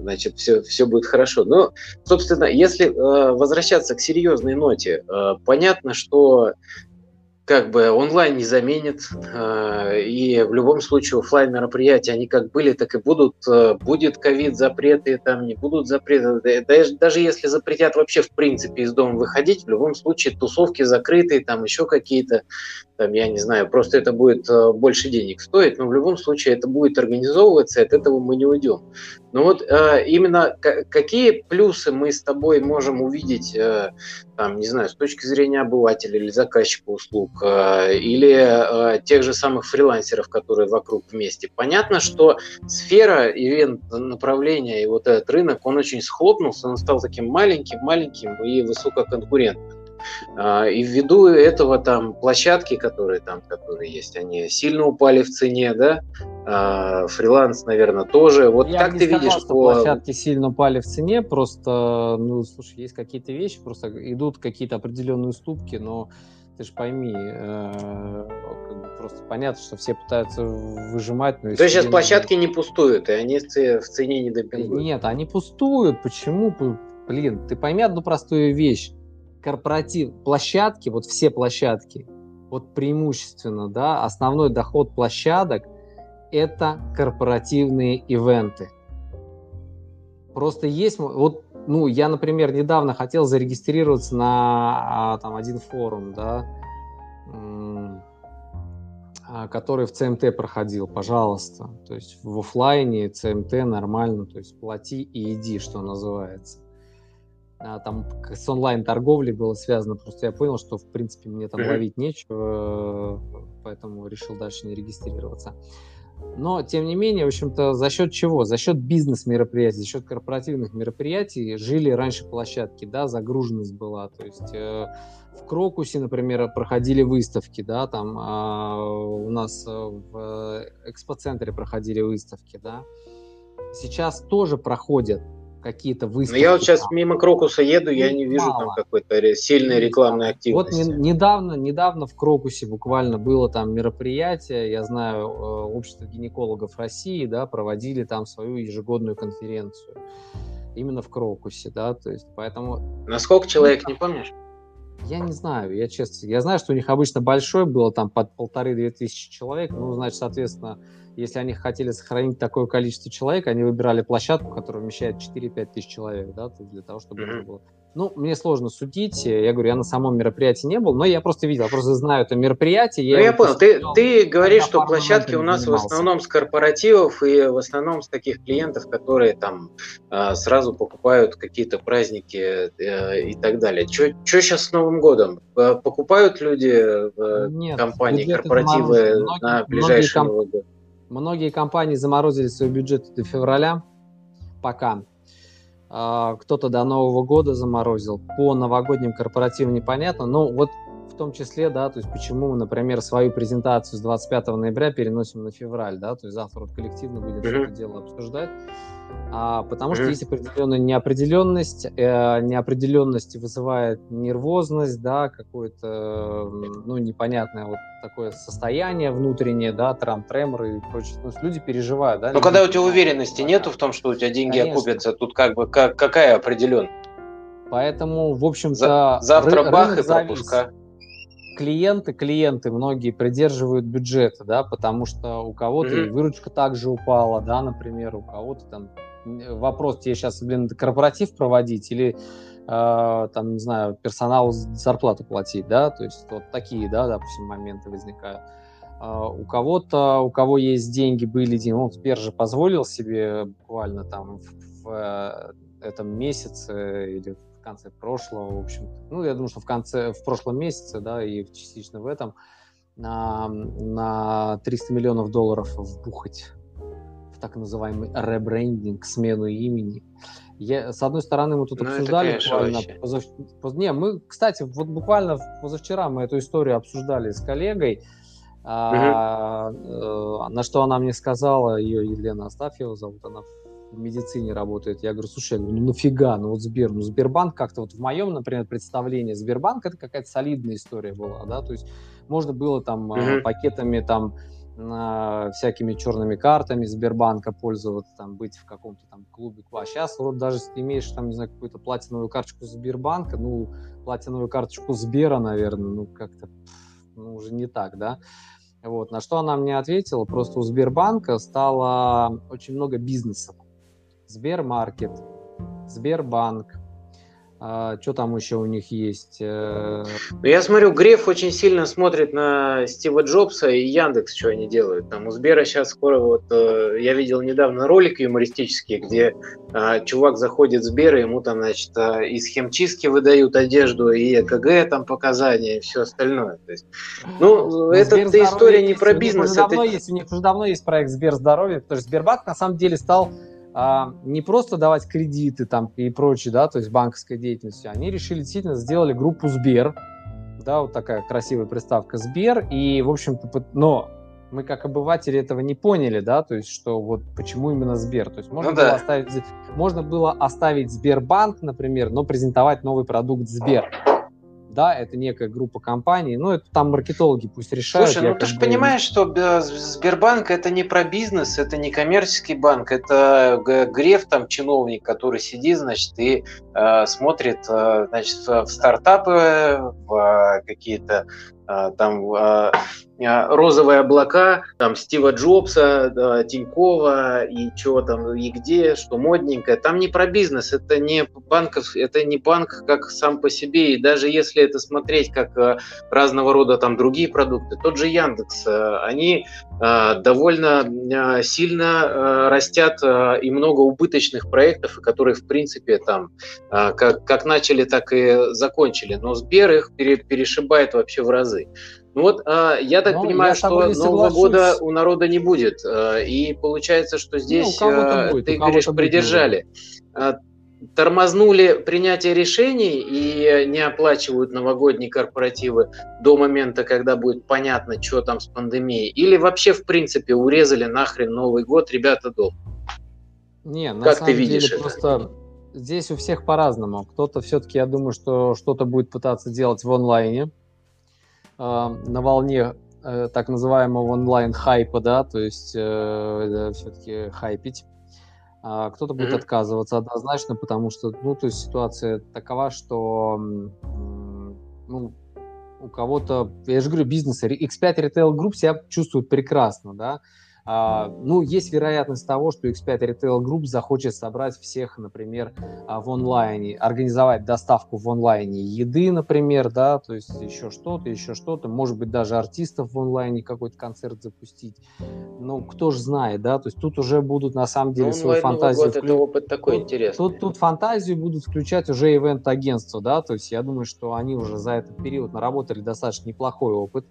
значит, все, все будет хорошо. Но, собственно, если э, возвращаться к серьезной ноте, э, понятно, что как бы онлайн не заменит, э, и в любом случае офлайн мероприятия, они как были, так и будут. Будет ковид запреты, там не будут запреты. Даже, даже если запретят вообще в принципе из дома выходить, в любом случае тусовки закрытые, там еще какие-то, там, я не знаю, просто это будет э, больше денег стоить, но в любом случае это будет организовываться, и от этого мы не уйдем. Но вот э, именно какие плюсы мы с тобой можем увидеть, э, там, не знаю, с точки зрения обывателя или заказчика услуг, или тех же самых фрилансеров, которые вокруг вместе. Понятно, что сфера ивент направления и вот этот рынок, он очень схлопнулся, он стал таким маленьким, маленьким и высококонкурентным. А, и ввиду этого там площадки, которые там, которые есть, они сильно упали в цене, да, а, фриланс, наверное, тоже. Вот Я как ты сказал, видишь, что площадки сильно упали в цене, просто, ну, слушай, есть какие-то вещи, просто идут какие-то определенные уступки, но ты же пойми, э, просто понятно, что все пытаются выжимать. Но То есть сейчас площадки не пустуют, и они в цене не допингуют? Нет, они пустуют. Почему? Блин, ты пойми одну простую вещь корпоратив, площадки, вот все площадки, вот преимущественно, да, основной доход площадок – это корпоративные ивенты. Просто есть, вот, ну, я, например, недавно хотел зарегистрироваться на а, там один форум, да, а, который в ЦМТ проходил, пожалуйста. То есть в офлайне ЦМТ нормально, то есть плати и иди, что называется. А, там с онлайн-торговлей было связано. Просто я понял, что, в принципе, мне там ловить нечего, поэтому решил дальше не регистрироваться. Но, тем не менее, в общем-то, за счет чего? За счет бизнес-мероприятий, за счет корпоративных мероприятий жили раньше площадки, да, загруженность была. То есть э, в Крокусе, например, проходили выставки, да, там э, у нас в экспоцентре проходили выставки, да. Сейчас тоже проходят какие-то выставки. Но я вот сейчас мимо Крокуса еду, я не вижу мало. там какой-то сильной рекламной активности. Вот не, недавно, недавно в Крокусе буквально было там мероприятие, я знаю, э, общество гинекологов России, да, проводили там свою ежегодную конференцию. Именно в Крокусе, да, то есть поэтому... На сколько человек, не помнишь? Я не знаю, я честно, я знаю, что у них обычно большой было, там под полторы-две тысячи человек, ну, значит, соответственно, если они хотели сохранить такое количество человек, они выбирали площадку, которая вмещает 4-5 тысяч человек, да, для того, чтобы mm-hmm. было Ну, мне сложно судить. Я говорю, я на самом мероприятии не был, но я просто видел, я просто знаю это мероприятие. Я ну, я понял. Ты, ты говоришь, что площадки у нас занимался. в основном с корпоративов и в основном с таких клиентов, которые там э, сразу покупают какие-то праздники э, и так далее. Что сейчас с Новым годом? Покупают люди в Нет, компании, корпоративы на ближайший Новый год? Многие компании заморозили свои бюджеты до февраля, пока. А, кто-то до Нового года заморозил. По новогодним корпоративам непонятно, но вот том числе, да, то есть почему мы, например, свою презентацию с 25 ноября переносим на февраль, да, то есть завтра вот коллективно будем mm-hmm. это дело обсуждать, а, потому mm-hmm. что есть определенная неопределенность, э, неопределенность вызывает нервозность, да, какое-то, ну, непонятное вот такое состояние внутреннее, да, трам, треморы и прочее, ну, люди переживают, да. Но когда у тебя уверенности нету в том, что у тебя деньги Конечно. окупятся, тут как бы как, какая определенность? Поэтому, в общем-то, завтра бах и пропуска клиенты, клиенты многие придерживают бюджеты, да, потому что у кого-то mm-hmm. выручка также упала, да, например, у кого-то там вопрос тебе сейчас, блин, корпоратив проводить или э, там, не знаю, персоналу зарплату платить, да, то есть вот такие, да, допустим, моменты возникают. Uh, у кого-то, у кого есть деньги, были деньги, он теперь же позволил себе буквально там в, в э, этом месяце или в конце прошлого, в общем. Ну, я думаю, что в конце, в прошлом месяце, да, и частично в этом, на, на 300 миллионов долларов вбухать в так называемый ребрендинг, смену имени. Я, с одной стороны, мы тут ну, обсуждали буквально позав... Не, мы, кстати, вот буквально позавчера мы эту историю обсуждали с коллегой. Угу. А, э, на что она мне сказала, ее Елена Астафьева зовут, она в медицине работает. Я говорю, слушай, я говорю, ну нафига, ну вот Сбер, ну Сбербанк как-то вот в моем, например, представлении Сбербанк это какая-то солидная история была, да, то есть можно было там mm-hmm. пакетами там всякими черными картами Сбербанка пользоваться, там, быть в каком-то там клубе. А сейчас вот даже если ты имеешь там, не знаю, какую-то платиновую карточку Сбербанка, ну, платиновую карточку Сбера, наверное, ну, как-то, ну, уже не так, да. Вот. На что она мне ответила, просто у Сбербанка стало очень много бизнесов. Сбермаркет, Сбербанк, а, что там еще у них есть? Э, ну, я смотрю, Греф очень сильно смотрит на Стива Джобса и Яндекс, что они делают. Там у Сбера сейчас скоро вот э, я видел недавно ролик юмористический, где а, чувак заходит в Сбер, и ему там, значит, а, из химчистки выдают одежду, и ЭКГ там показания, и все остальное. То есть, ну, Но это, это история не про бизнес. У них, это... есть, у них уже давно есть проект Сбер здоровье, потому что Сбербанк на самом деле стал а, не просто давать кредиты там и прочее, да, то есть банковской деятельностью, они решили действительно сделали группу Сбер, да, вот такая красивая приставка Сбер, и, в общем-то, но мы как обыватели этого не поняли, да, то есть что вот почему именно Сбер, то есть можно, ну, было, да. оставить, можно было оставить Сбербанк, например, но презентовать новый продукт Сбер да, это некая группа компаний, ну, это там маркетологи пусть решают. Слушай, ну ты же бы... понимаешь, что Сбербанк это не про бизнес, это не коммерческий банк, это Греф, там, чиновник, который сидит, значит, и э, смотрит, э, значит, в стартапы, в э, какие-то э, там э, а, розовые облака, там Стива Джобса, Тинькова и чего там, и где, что модненькое. Там не про бизнес, это не банков, это не банк как сам по себе. И даже если это смотреть как а, разного рода там другие продукты, тот же Яндекс, а, они довольно сильно растят и много убыточных проектов, которые в принципе там как, как начали, так и закончили. Но Сбер их перешибает вообще в разы. Ну вот, э, я так ну, понимаю, я что Нового года у народа не будет. Э, и получается, что ну, здесь, ну, будет, ты говоришь, придержали. Э, тормознули принятие решений и не оплачивают новогодние корпоративы до момента, когда будет понятно, что там с пандемией. Или вообще, в принципе, урезали нахрен Новый год, ребята, дома. Не, на как самом ты видишь деле, это? просто здесь у всех по-разному. Кто-то все-таки, я думаю, что что-то будет пытаться делать в онлайне, на волне э, так называемого онлайн-хайпа, да, то есть э, все-таки хайпить. А кто-то будет mm-hmm. отказываться однозначно, потому что, ну, то есть ситуация такова, что ну, у кого-то, я же говорю, бизнес, X5 Retail Group себя чувствует прекрасно, да, ну, есть вероятность того, что X5 Retail Group захочет собрать всех, например, а, в онлайне, организовать доставку в онлайне еды, например, да, то есть еще что-то, еще что-то, может быть, даже артистов в онлайне какой-то концерт запустить. Ну, кто же знает, да, то есть тут уже будут на самом деле ну, свою фантазию... Год, вклю... это опыт такой тут, интересный. Тут, тут фантазию будут включать уже ивент-агентства, да, то есть я думаю, что они уже за этот период наработали достаточно неплохой опыт.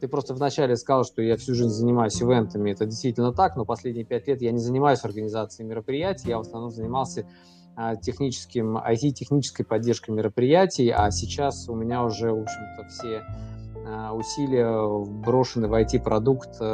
Ты просто вначале сказал, что я всю жизнь занимаюсь ивентами. Это действительно так, но последние пять лет я не занимаюсь организацией мероприятий. Я в основном занимался а, техническим, IT-технической поддержкой мероприятий, а сейчас у меня уже, в общем-то, все а, усилия брошены в IT-продукт э,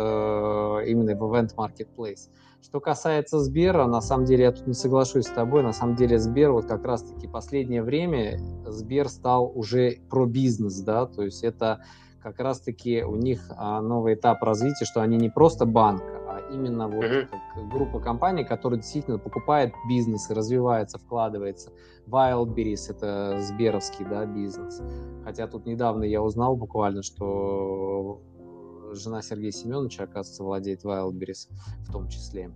именно в Event Marketplace. Что касается Сбера, на самом деле я тут не соглашусь с тобой, на самом деле Сбер вот как раз-таки последнее время Сбер стал уже про бизнес, да, то есть это как раз-таки у них а, новый этап развития, что они не просто банк, а именно вот mm-hmm. как группа компаний, которая действительно покупает бизнес развивается, вкладывается. Wildberries — это сберовский да, бизнес. Хотя тут недавно я узнал буквально, что жена Сергея Семеновича, оказывается, владеет Wildberries в том числе.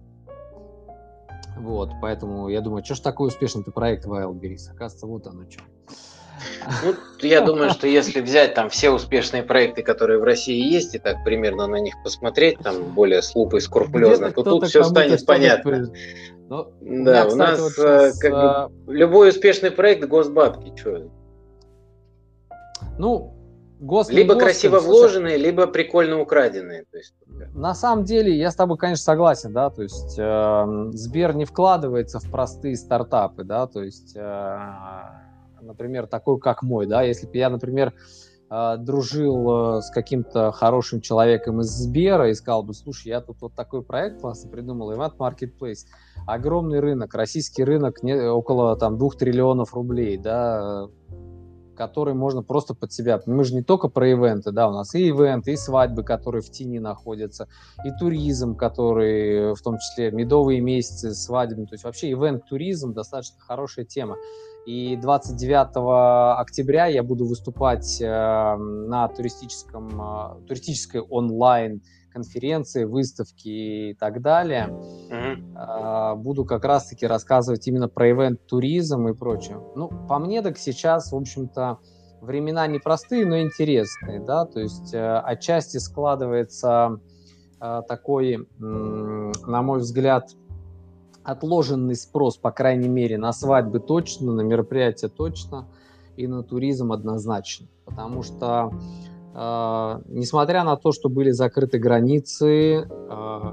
Вот, поэтому я думаю, что ж такой успешный-то проект Wildberries? Оказывается, вот оно что. Ну, я думаю, что если взять там все успешные проекты, которые в России есть, и так примерно на них посмотреть, там более с лупой скрупулезно, то тут все станет понятно. Но ну, да, меня, у нас вот э, сейчас, как бы, а, любой успешный проект госбабки, что? Ну, гос либо гос, красиво вложенные, либо прикольно украденные. То есть, на самом деле, я с тобой, конечно, согласен, да, то есть э, Сбер не вкладывается в простые стартапы, да, то есть э, например, такой, как мой, да, если бы я, например, а, дружил э, с каким-то хорошим человеком из Сбера и сказал бы, слушай, я тут вот такой проект классно придумал, Event Marketplace, огромный рынок, российский рынок не, около там двух триллионов рублей, да, который можно просто под себя. Мы же не только про ивенты, да, у нас и ивенты, и свадьбы, которые в тени находятся, и туризм, который в том числе медовые месяцы, свадебные, то есть вообще ивент-туризм достаточно хорошая тема. И 29 октября я буду выступать э, на туристическом, э, туристической онлайн конференции, выставки и так далее. Mm-hmm. Буду как раз-таки рассказывать именно про ивент-туризм и прочее. Ну, по мне так сейчас, в общем-то, времена непростые, но интересные, да, то есть э, отчасти складывается такой, на мой взгляд, отложенный спрос, по крайней мере, на свадьбы точно, на мероприятия точно и на туризм однозначно. Потому что, э, несмотря на то, что были закрыты границы, э,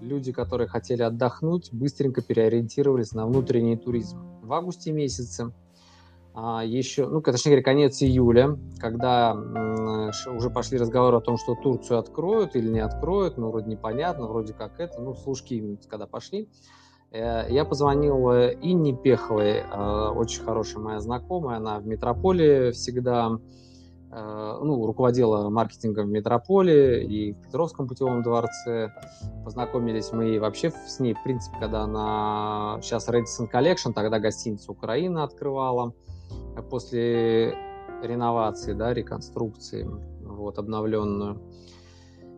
люди, которые хотели отдохнуть, быстренько переориентировались на внутренний туризм. В августе месяце а, еще, ну, точнее говоря, конец июля, когда уже пошли разговоры о том, что Турцию откроют или не откроют, ну, вроде непонятно, вроде как это, ну, служки когда пошли, я позвонил э, Инне Пеховой, э, очень хорошая моя знакомая, она в Метрополе всегда ну, руководила маркетингом в Метрополе и в Петровском путевом дворце. Познакомились мы вообще с ней, в принципе, когда она сейчас Radisson Collection, тогда гостиница Украина открывала после реновации, да, реконструкции, вот, обновленную.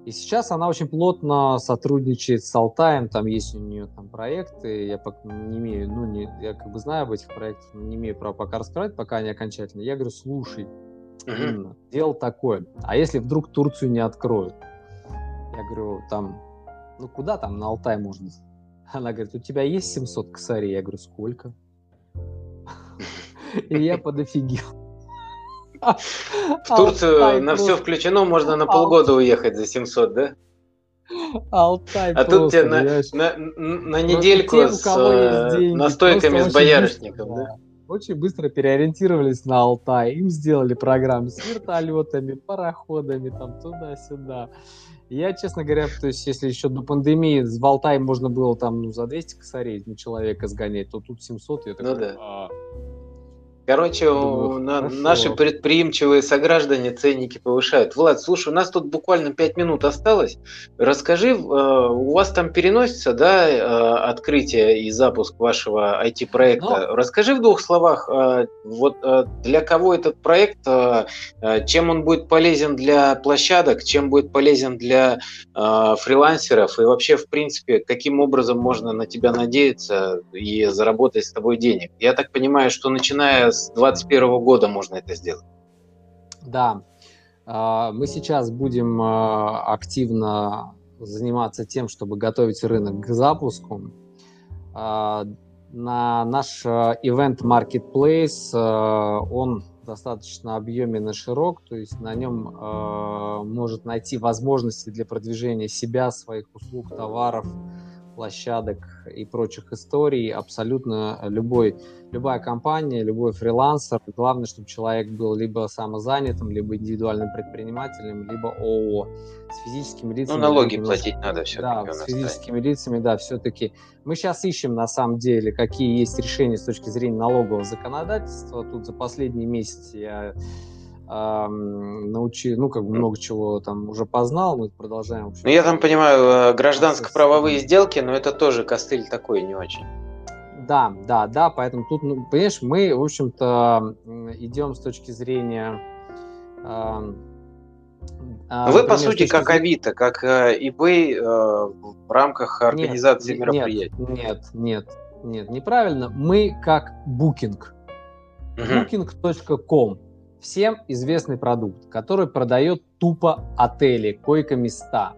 И сейчас она очень плотно сотрудничает с Алтаем, там есть у нее там проекты, я пока не имею, ну, не, я как бы знаю об этих проектах, не имею права пока раскрывать, пока они окончательно. Я говорю, слушай, именно, дело такое, а если вдруг Турцию не откроют? Я говорю, там, ну куда там на Алтай можно? (laughs) Она говорит, у тебя есть 700 косарей? Я говорю, сколько? (laughs) И я подофигел. В Турцию на все включено, можно на полгода уехать за 700, да? Алтай А тут тебе на, на, на недельку с э, настойками с боярышником, да? Очень быстро переориентировались на Алтай. Им сделали программы с вертолетами, пароходами, там туда-сюда. Я, честно говоря, то есть, если еще до пандемии в Алтай можно было там ну, за 200 косарей на человека сгонять, то тут 700, я такой, ну, да. а, Короче, Думаю, на, наши предприимчивые сограждане ценники повышают. Влад, слушай, у нас тут буквально 5 минут осталось. Расскажи, э, у вас там переносится, да, э, открытие и запуск вашего IT-проекта. Но... Ну. Расскажи в двух словах, э, вот для кого этот проект, чем он будет полезен для площадок, чем будет полезен для фрилансеров и вообще, в принципе, каким образом можно на тебя надеяться и заработать с тобой денег. Я так понимаю, что начиная с 2021 года можно это сделать. Да, а, мы сейчас будем а, активно заниматься тем, чтобы готовить рынок к запуску. А, на наш event marketplace он достаточно объемен и широк, то есть на нем может найти возможности для продвижения себя, своих услуг, товаров, площадок и прочих историй абсолютно любой, любая компания, любой фрилансер. Главное, чтобы человек был либо самозанятым, либо индивидуальным предпринимателем, либо ООО. С физическими лицами... Ну, налоги платить надо все-таки. Да, с физическими лицами, да, все-таки. Мы сейчас ищем, на самом деле, какие есть решения с точки зрения налогового законодательства. Тут за последние месяцы я научи, ну, как бы много чего там уже познал, мы продолжаем. Ну, я там понимаю, э, гражданско-правовые сделки, но это тоже костыль такой не очень. Да, да, да, поэтому тут, ну, понимаешь, мы, в общем-то, идем с точки зрения... Э, Вы, по сути, как зрения... Авито, как э, eBay э, в рамках организации нет, мероприятий. Нет, нет, нет, неправильно. Мы как Booking. Booking.com всем известный продукт, который продает тупо отели, койко-места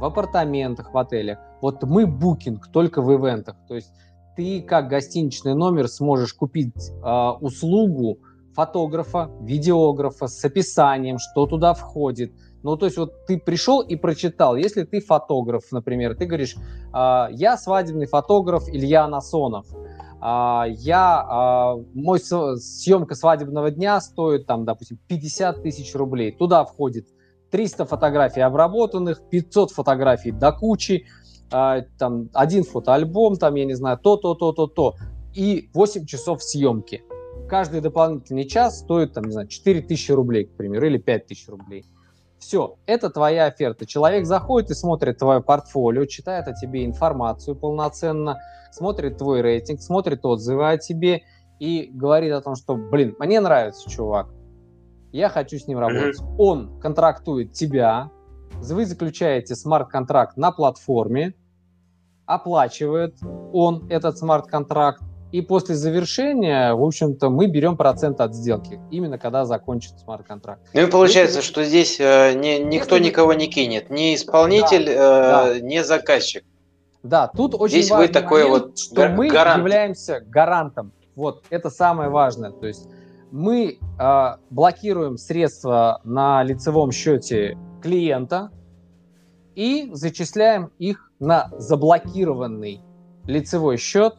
в апартаментах, в отелях. Вот мы букинг только в ивентах. То есть ты как гостиничный номер сможешь купить э, услугу фотографа, видеографа с описанием, что туда входит. Ну, то есть вот ты пришел и прочитал. Если ты фотограф, например, ты говоришь, э, я свадебный фотограф Илья Насонов. А, я, а, мой съемка свадебного дня стоит, там, допустим, 50 тысяч рублей. Туда входит 300 фотографий обработанных, 500 фотографий до кучи, а, там, один фотоальбом, там, я не знаю, то, то, то, то, то, и 8 часов съемки. Каждый дополнительный час стоит, там, не знаю, 4 тысячи рублей, к примеру, или 5 тысяч рублей. Все, это твоя оферта. Человек заходит и смотрит твое портфолио, читает о тебе информацию полноценно, смотрит твой рейтинг, смотрит отзывы о тебе и говорит о том, что, блин, мне нравится чувак, я хочу с ним работать. Mm-hmm. Он контрактует тебя, вы заключаете смарт-контракт на платформе, оплачивает он этот смарт-контракт, и после завершения, в общем-то, мы берем процент от сделки, именно когда закончится смарт-контракт. Ну и получается, Если... что здесь э, не, никто Если... никого не кинет, ни исполнитель, да, э, да. ни заказчик. Да, тут очень здесь важный вы такой момент, вот что мы гарант. являемся гарантом. Вот, это самое важное. То есть мы э, блокируем средства на лицевом счете клиента и зачисляем их на заблокированный лицевой счет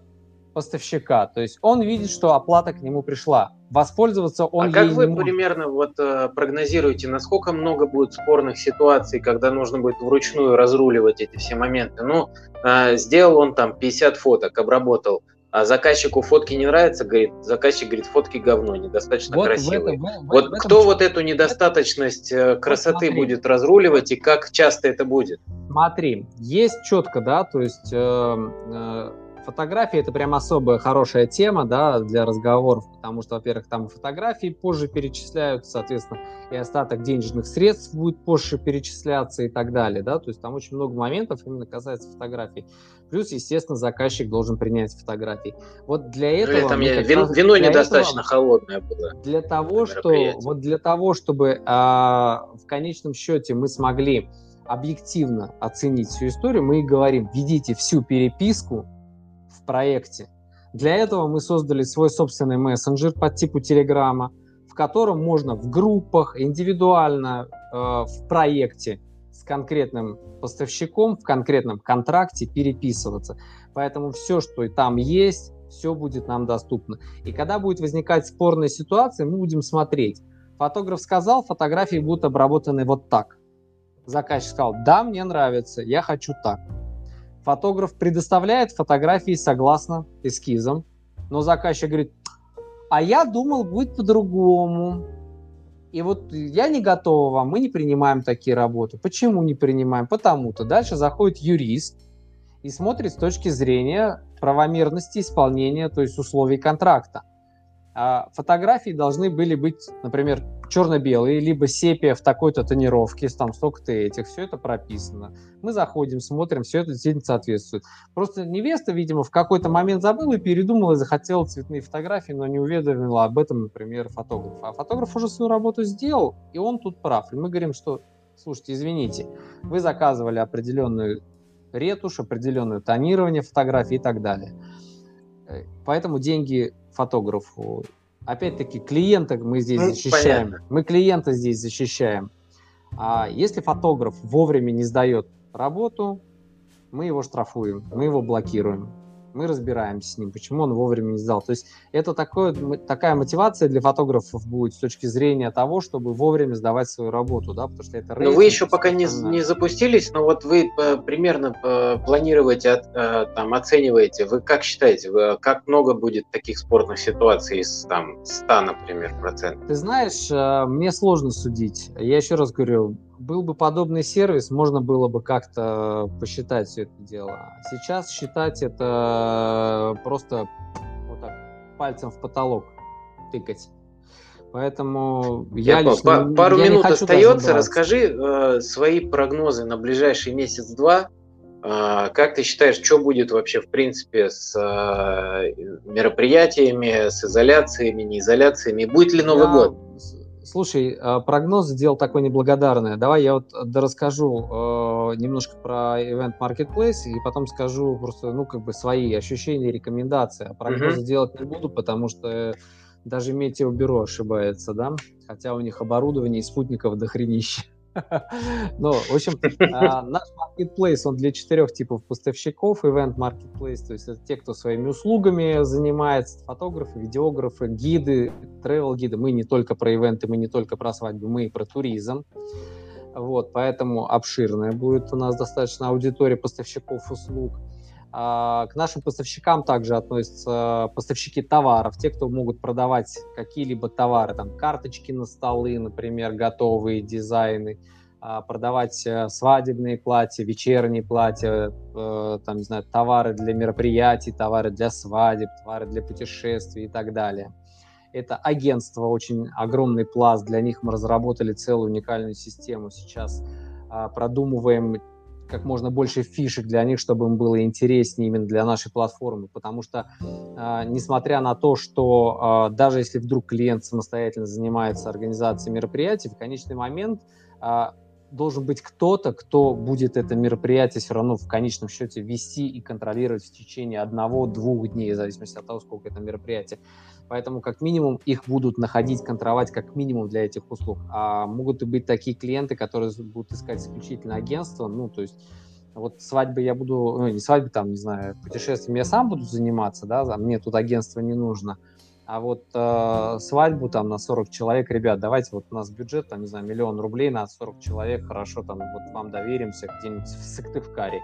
поставщика. То есть он видит, что оплата к нему пришла. Воспользоваться он А как вы не примерно вот э, прогнозируете, насколько много будет спорных ситуаций, когда нужно будет вручную разруливать эти все моменты? Ну, э, сделал он там 50 фоток, обработал, а заказчику фотки не нравятся, говорит, заказчик говорит, фотки говно, недостаточно вот красивые. В этом, в, вот в кто этом... вот эту недостаточность это... красоты вот будет разруливать и как часто это будет? Смотри, есть четко, да, то есть э, э, Фотографии это прям особая хорошая тема, да, для разговоров, потому что, во-первых, там фотографии позже перечисляются, соответственно, и остаток денежных средств будет позже перечисляться и так далее, да, то есть там очень много моментов именно касается фотографий. Плюс, естественно, заказчик должен принять фотографии. Вот для ну, этого... Там я, вино, вино недостаточно этого, холодное было. Для того, что, вот для того, чтобы а, в конечном счете мы смогли объективно оценить всю историю, мы и говорим, введите всю переписку проекте. Для этого мы создали свой собственный мессенджер по типу Телеграма, в котором можно в группах, индивидуально, э, в проекте с конкретным поставщиком, в конкретном контракте переписываться. Поэтому все, что и там есть, все будет нам доступно. И когда будет возникать спорная ситуация, мы будем смотреть. Фотограф сказал, фотографии будут обработаны вот так. Заказчик сказал, да, мне нравится, я хочу так. Фотограф предоставляет фотографии согласно эскизам, но заказчик говорит, а я думал, будет по-другому. И вот я не готова вам, мы не принимаем такие работы. Почему не принимаем? Потому-то. Дальше заходит юрист и смотрит с точки зрения правомерности исполнения, то есть условий контракта. А фотографии должны были быть, например, черно-белые, либо сепия в такой-то тонировке, там столько-то этих, все это прописано. Мы заходим, смотрим, все это действительно соответствует. Просто невеста, видимо, в какой-то момент забыла и передумала, и захотела цветные фотографии, но не уведомила об этом, например, фотограф. А фотограф уже свою работу сделал, и он тут прав. И мы говорим, что, слушайте, извините, вы заказывали определенную ретушь, определенное тонирование фотографий и так далее. Э, поэтому деньги фотографу. Опять-таки, клиента мы здесь ну, защищаем. Понятно. Мы клиента здесь защищаем. А если фотограф вовремя не сдает работу, мы его штрафуем, мы его блокируем мы разбираемся с ним, почему он вовремя не сдал. То есть это такое, такая мотивация для фотографов будет с точки зрения того, чтобы вовремя сдавать свою работу, да, потому что это рейтинг, Но вы еще пока не, не запустились, но вот вы э, примерно э, планируете, э, там, оцениваете, вы как считаете, вы, как много будет таких спорных ситуаций из там 100, например, процентов? Ты знаешь, мне сложно судить. Я еще раз говорю, был бы подобный сервис, можно было бы как-то посчитать все это дело. Сейчас считать это просто вот так пальцем в потолок тыкать. Поэтому я, я лично, пару я минут остается. Расскажи э, свои прогнозы на ближайший месяц-два. Э, как ты считаешь, что будет вообще в принципе с э, мероприятиями, с изоляциями, не изоляциями? Будет ли Новый я... год? Слушай, а, прогноз сделал такой неблагодарный. Давай я вот расскажу э, немножко про Event Marketplace и потом скажу просто, ну, как бы свои ощущения, рекомендации. А прогнозы mm-hmm. делать не буду, потому что даже метеобюро ошибается, да, хотя у них оборудование и спутников дохренища. (laughs) Ну, в общем, а, наш marketplace, он для четырех типов поставщиков, event marketplace, то есть это те, кто своими услугами занимается, фотографы, видеографы, гиды, travel гиды. Мы не только про ивенты, мы не только про свадьбы, мы и про туризм. Вот, поэтому обширная будет у нас достаточно аудитория поставщиков услуг. А, к нашим поставщикам также относятся поставщики товаров, те, кто могут продавать какие-либо товары, там карточки на столы, например, готовые дизайны, а, продавать э, свадебные платья, вечерние платья, э, там, не знаю, товары для мероприятий, товары для свадеб, товары для путешествий и так далее. Это агентство, очень огромный пласт, для них мы разработали целую уникальную систему. Сейчас а, продумываем как можно больше фишек для них, чтобы им было интереснее именно для нашей платформы, потому что, э, несмотря на то, что э, даже если вдруг клиент самостоятельно занимается организацией мероприятий, в конечный момент э, должен быть кто-то, кто будет это мероприятие все равно в конечном счете вести и контролировать в течение одного-двух дней, в зависимости от того, сколько это мероприятие. Поэтому как минимум их будут находить, контровать как минимум для этих услуг. А могут и быть такие клиенты, которые будут искать исключительно агентство, ну, то есть вот свадьбы я буду, ну, не свадьбы, там, не знаю, путешествиями я сам буду заниматься, да, мне тут агентство не нужно. А вот э, свадьбу там на 40 человек, ребят, давайте, вот у нас бюджет, там, не знаю, миллион рублей на 40 человек, хорошо, там, вот вам доверимся где-нибудь в Сыктывкаре.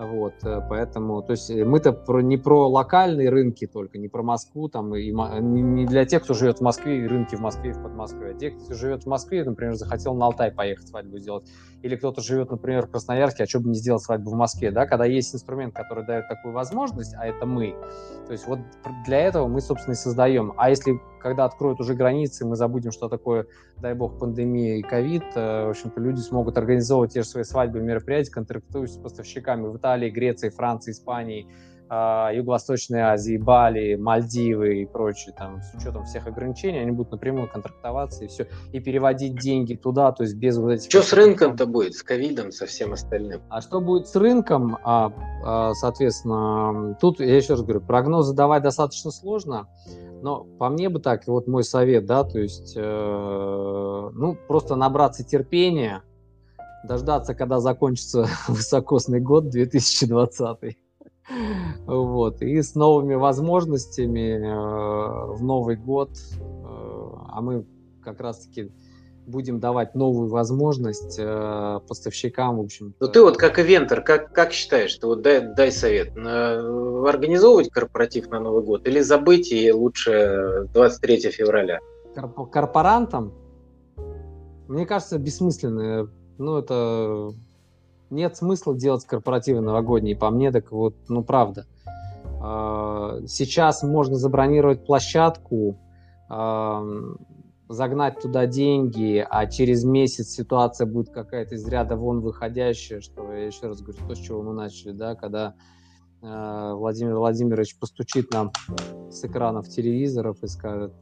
Вот, э, поэтому, то есть э, мы-то про, не про локальные рынки только, не про Москву, там, и, не для тех, кто живет в Москве, и рынки в Москве и в Подмосковье, а тех, кто живет в Москве, например, захотел на Алтай поехать свадьбу сделать, или кто-то живет, например, в Красноярске, а что бы не сделать свадьбу в Москве, да, когда есть инструмент, который дает такую возможность, а это мы, то есть вот для этого мы, собственно, и создаем. А если когда откроют уже границы, мы забудем, что такое, дай бог, пандемия и ковид, э, в общем-то, люди смогут организовывать те же свои свадьбы, мероприятия, контрактуя с поставщиками в Италии, Греции, Франции, Испании, Юго-Восточной Азии, Бали, Мальдивы и прочее, там, с учетом всех ограничений, они будут напрямую контрактоваться и все, и переводить деньги туда, то есть без вот этих... Что с рынком-то будет, с ковидом, со всем остальным? А что будет с рынком, а, а, соответственно, тут, я еще раз говорю, прогнозы давать достаточно сложно, но по мне бы так, вот мой совет, да, то есть, э, ну, просто набраться терпения, дождаться, когда закончится (laughs) высокосный год 2020 вот. И с новыми возможностями э, в Новый год, э, а мы как раз-таки будем давать новую возможность э, поставщикам, в общем. Ну ты вот как ивентор, как, как считаешь, ты вот дай, дай совет, на, организовывать корпоратив на Новый год или забыть и лучше 23 февраля? Корп- корпорантам, мне кажется, бессмысленно. Ну это нет смысла делать корпоративы новогодние, по мне так вот, ну правда. Э, сейчас можно забронировать площадку, загнать туда деньги, а через месяц ситуация будет какая-то из ряда вон выходящая, что я еще раз говорю, то, с чего мы начали, да, когда э, Владимир Владимирович постучит нам с экранов телевизоров и скажет,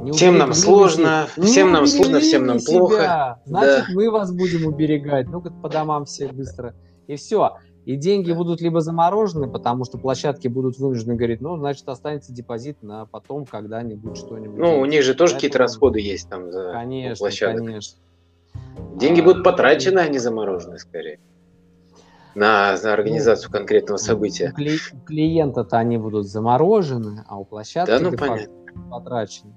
не всем нам сложно, не всем нам сложно, всем нам себя. плохо. Значит, да. мы вас будем уберегать. Ну-ка по домам все быстро. И все. И деньги будут либо заморожены, потому что площадки будут вынуждены говорить, ну, значит, останется депозит на потом когда-нибудь что-нибудь. Ну, у них же тоже какие-то расходы есть там за конечно, площадок. Конечно, Деньги а, будут потрачены, а не заморожены, скорее. На, на организацию конкретного события. У клиента-то они будут заморожены, а у площадки да, ну, понятно. потрачены.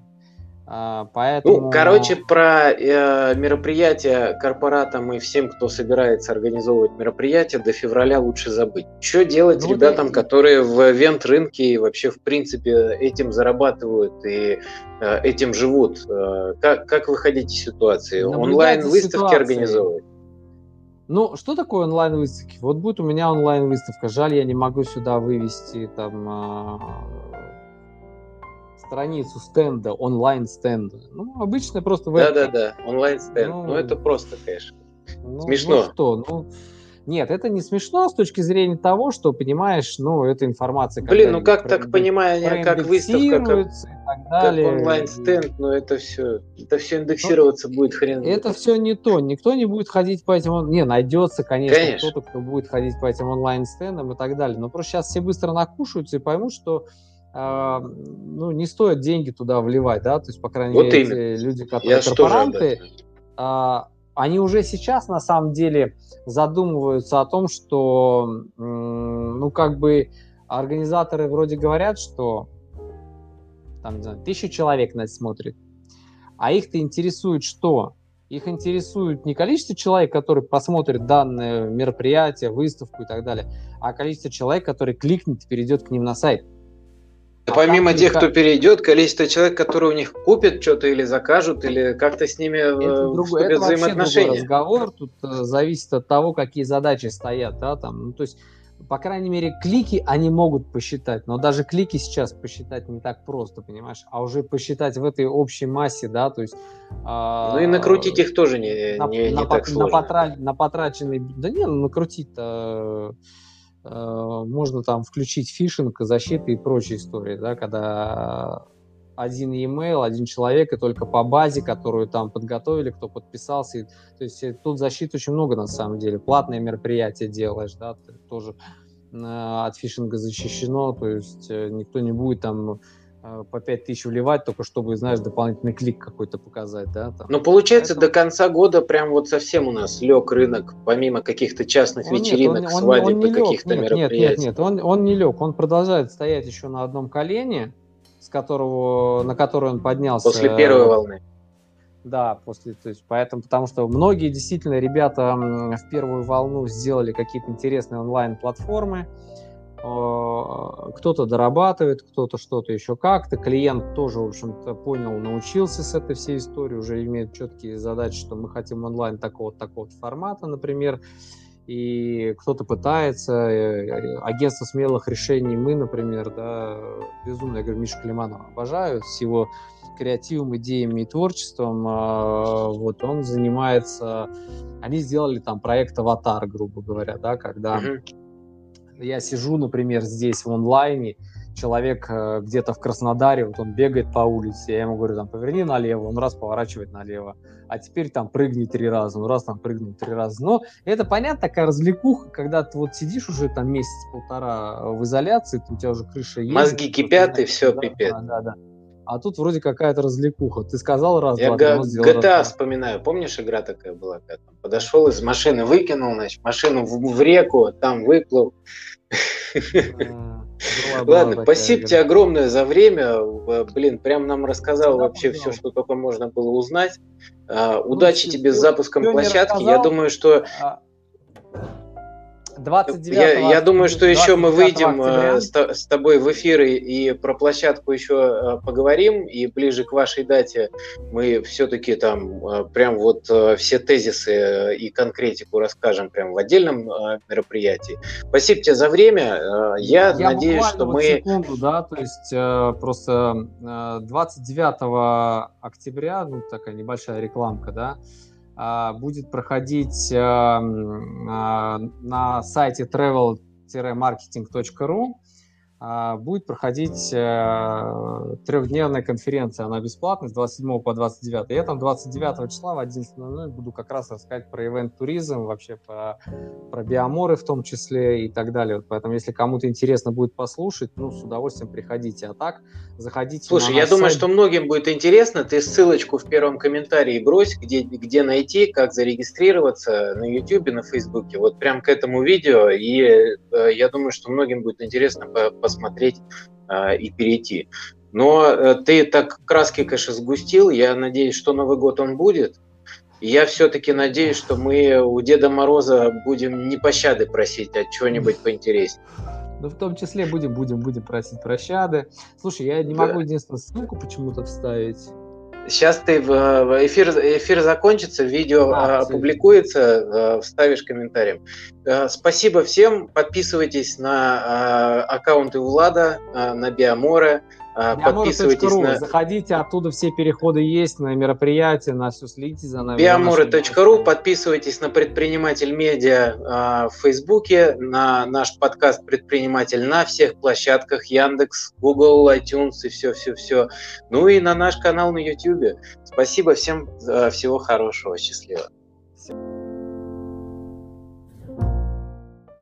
А, поэтому... Ну, короче, про э, мероприятия корпоратам и всем, кто собирается организовывать мероприятия, до февраля лучше забыть. Что делать ну, ребятам, это... которые в ивент-рынке и вообще, в принципе, этим зарабатывают и э, этим живут? Э, как, как выходить из ситуации? Онлайн-выставки организовывать? Ну, что такое онлайн-выставки? Вот будет у меня онлайн-выставка. Жаль, я не могу сюда вывести там а, страницу стенда, онлайн-стенда. Ну, обычно просто Да-да-да, онлайн-стенд. Ну, ну, это просто, конечно, ну, смешно. Ну что, ну... Нет, это не смешно с точки зрения того, что, понимаешь, ну, эта информация... Блин, ну как так понимание, как выставка, как, как онлайн-стенд, но это все, это все индексироваться ну, будет хрен. Это все не то, никто не будет ходить по этим... Не, найдется, конечно, конечно. кто-то, кто будет ходить по этим онлайн-стендам и так далее, но просто сейчас все быстро накушаются и поймут, что ну, не стоит деньги туда вливать, да, то есть, по крайней вот мере, именно. люди, которые Я корпоранты, а, они уже сейчас, на самом деле, задумываются о том, что, ну, как бы, организаторы вроде говорят, что там, не знаю, тысячу человек нас смотрит, а их-то интересует что? Их интересует не количество человек, которые посмотрят данное мероприятие, выставку и так далее, а количество человек, которые кликнет и перейдет к ним на сайт. А помимо тех, кто перейдет, количество человек, которые у них купят что-то или закажут, или как-то с ними это э, другой, это взаимоотношения. Другой разговор. Тут э, зависит от того, какие задачи стоят. Да, там, ну, то есть, по крайней мере, клики они могут посчитать, но даже клики сейчас посчитать не так просто, понимаешь? А уже посчитать в этой общей массе, да, то есть... А, ну и накрутить их тоже не, на, не, не на, так сложно. На, потра... на потраченный... Да не, ну накрутить-то Э, можно там включить фишинг, защиты и прочие истории, да, когда один e-mail, один человек, и только по базе, которую там подготовили, кто подписался. То есть э, тут защиты очень много на самом деле. Платное мероприятие делаешь, да, тоже э, от фишинга защищено, то есть э, никто не будет там Э, по 5 тысяч вливать, только чтобы, знаешь, дополнительный клик какой-то показать, да? Там. Ну, получается, Поэтому... до конца года прям вот совсем у нас лег рынок, помимо каких-то частных он вечеринок, нет, он, свадеб он, он и каких-то нет, мероприятий. Нет, нет, нет, он, он не лег, он продолжает стоять еще на одном колене, с которого, на который он поднялся. После первой волны. Да, после, то есть, поэтому, потому что многие действительно ребята в первую волну сделали какие-то интересные онлайн-платформы, а, кто-то дорабатывает, кто-то что-то еще как-то. Клиент тоже, в общем-то, понял, научился с этой всей историей, уже имеет четкие задачи, что мы хотим онлайн такого такого формата, например. И кто-то пытается, э, э, агентство смелых решений мы, например, да, безумно, я говорю, Мишу Климанова обожаю, с его креативом, идеями и творчеством, вот он занимается, они сделали там проект «Аватар», грубо говоря, да, когда uh-huh я сижу, например, здесь в онлайне, человек э, где-то в Краснодаре, вот он бегает по улице, я ему говорю, там, поверни налево, он раз поворачивает налево, а теперь там прыгни три раза, он раз там прыгнул три раза. Но это понятно, такая развлекуха, когда ты вот сидишь уже там месяц-полтора в изоляции, у тебя уже крыша есть. Мозги кипят, и все, да, пипец. Да, да, да. А тут вроде какая-то развлекуха. Ты сказал раз, Я два, GTA раз, вспоминаю. Помнишь, игра такая была? Когда подошел из машины, выкинул, значит, машину в, в реку, там выплыл. Ладно, спасибо тебе огромное за время. Блин, прям нам рассказал вообще все, что только можно было узнать. А, удачи тебе с запуском площадки. Я думаю, что а, 29 я, я думаю, что еще мы выйдем э, с, с тобой в эфир и, про площадку еще э, поговорим, и ближе к вашей дате мы все-таки там э, прям вот все тезисы и конкретику расскажем прям в отдельном мероприятии. Спасибо тебе за время. Я, я надеюсь, что мы... секунду, да, то есть просто 29 октября, ну такая небольшая рекламка, да, будет проходить а, а, на сайте travel-marketing.ru а, будет проходить э, трехдневная конференция, она бесплатная, с 27 по 29. Я там 29 числа в 11.00 буду как раз рассказать про ивент-туризм, вообще про, про биоморы в том числе и так далее. Поэтому, если кому-то интересно будет послушать, ну, с удовольствием приходите. А так, заходите Слушай, я сайт. думаю, что многим будет интересно. Ты ссылочку в первом комментарии брось, где, где найти, как зарегистрироваться на YouTube, на Facebook. Вот прям к этому видео. И э, я думаю, что многим будет интересно по посмотреть э, и перейти. Но э, ты так краски, конечно, сгустил. Я надеюсь, что Новый год он будет. И я все-таки надеюсь, что мы у Деда Мороза будем не пощады просить, а чего-нибудь поинтереснее. Ну, в том числе будем, будем, будем просить прощады. Слушай, я не могу единственную ссылку почему-то вставить. Сейчас ты в эфир, эфир закончится, видео а, опубликуется, э, вставишь комментарием. Э, спасибо всем. Подписывайтесь на аккаунты Влада, на Биомора. Подписывайтесь на... Заходите, оттуда все переходы есть на мероприятия, на все следите за нами. Биоморы.ру, подписывайтесь на Предприниматель Медиа в Фейсбуке, на наш подкаст Предприниматель на всех площадках Яндекс, Google, iTunes и все-все-все. Ну и на наш канал на YouTube. Спасибо всем, всего хорошего, счастливо.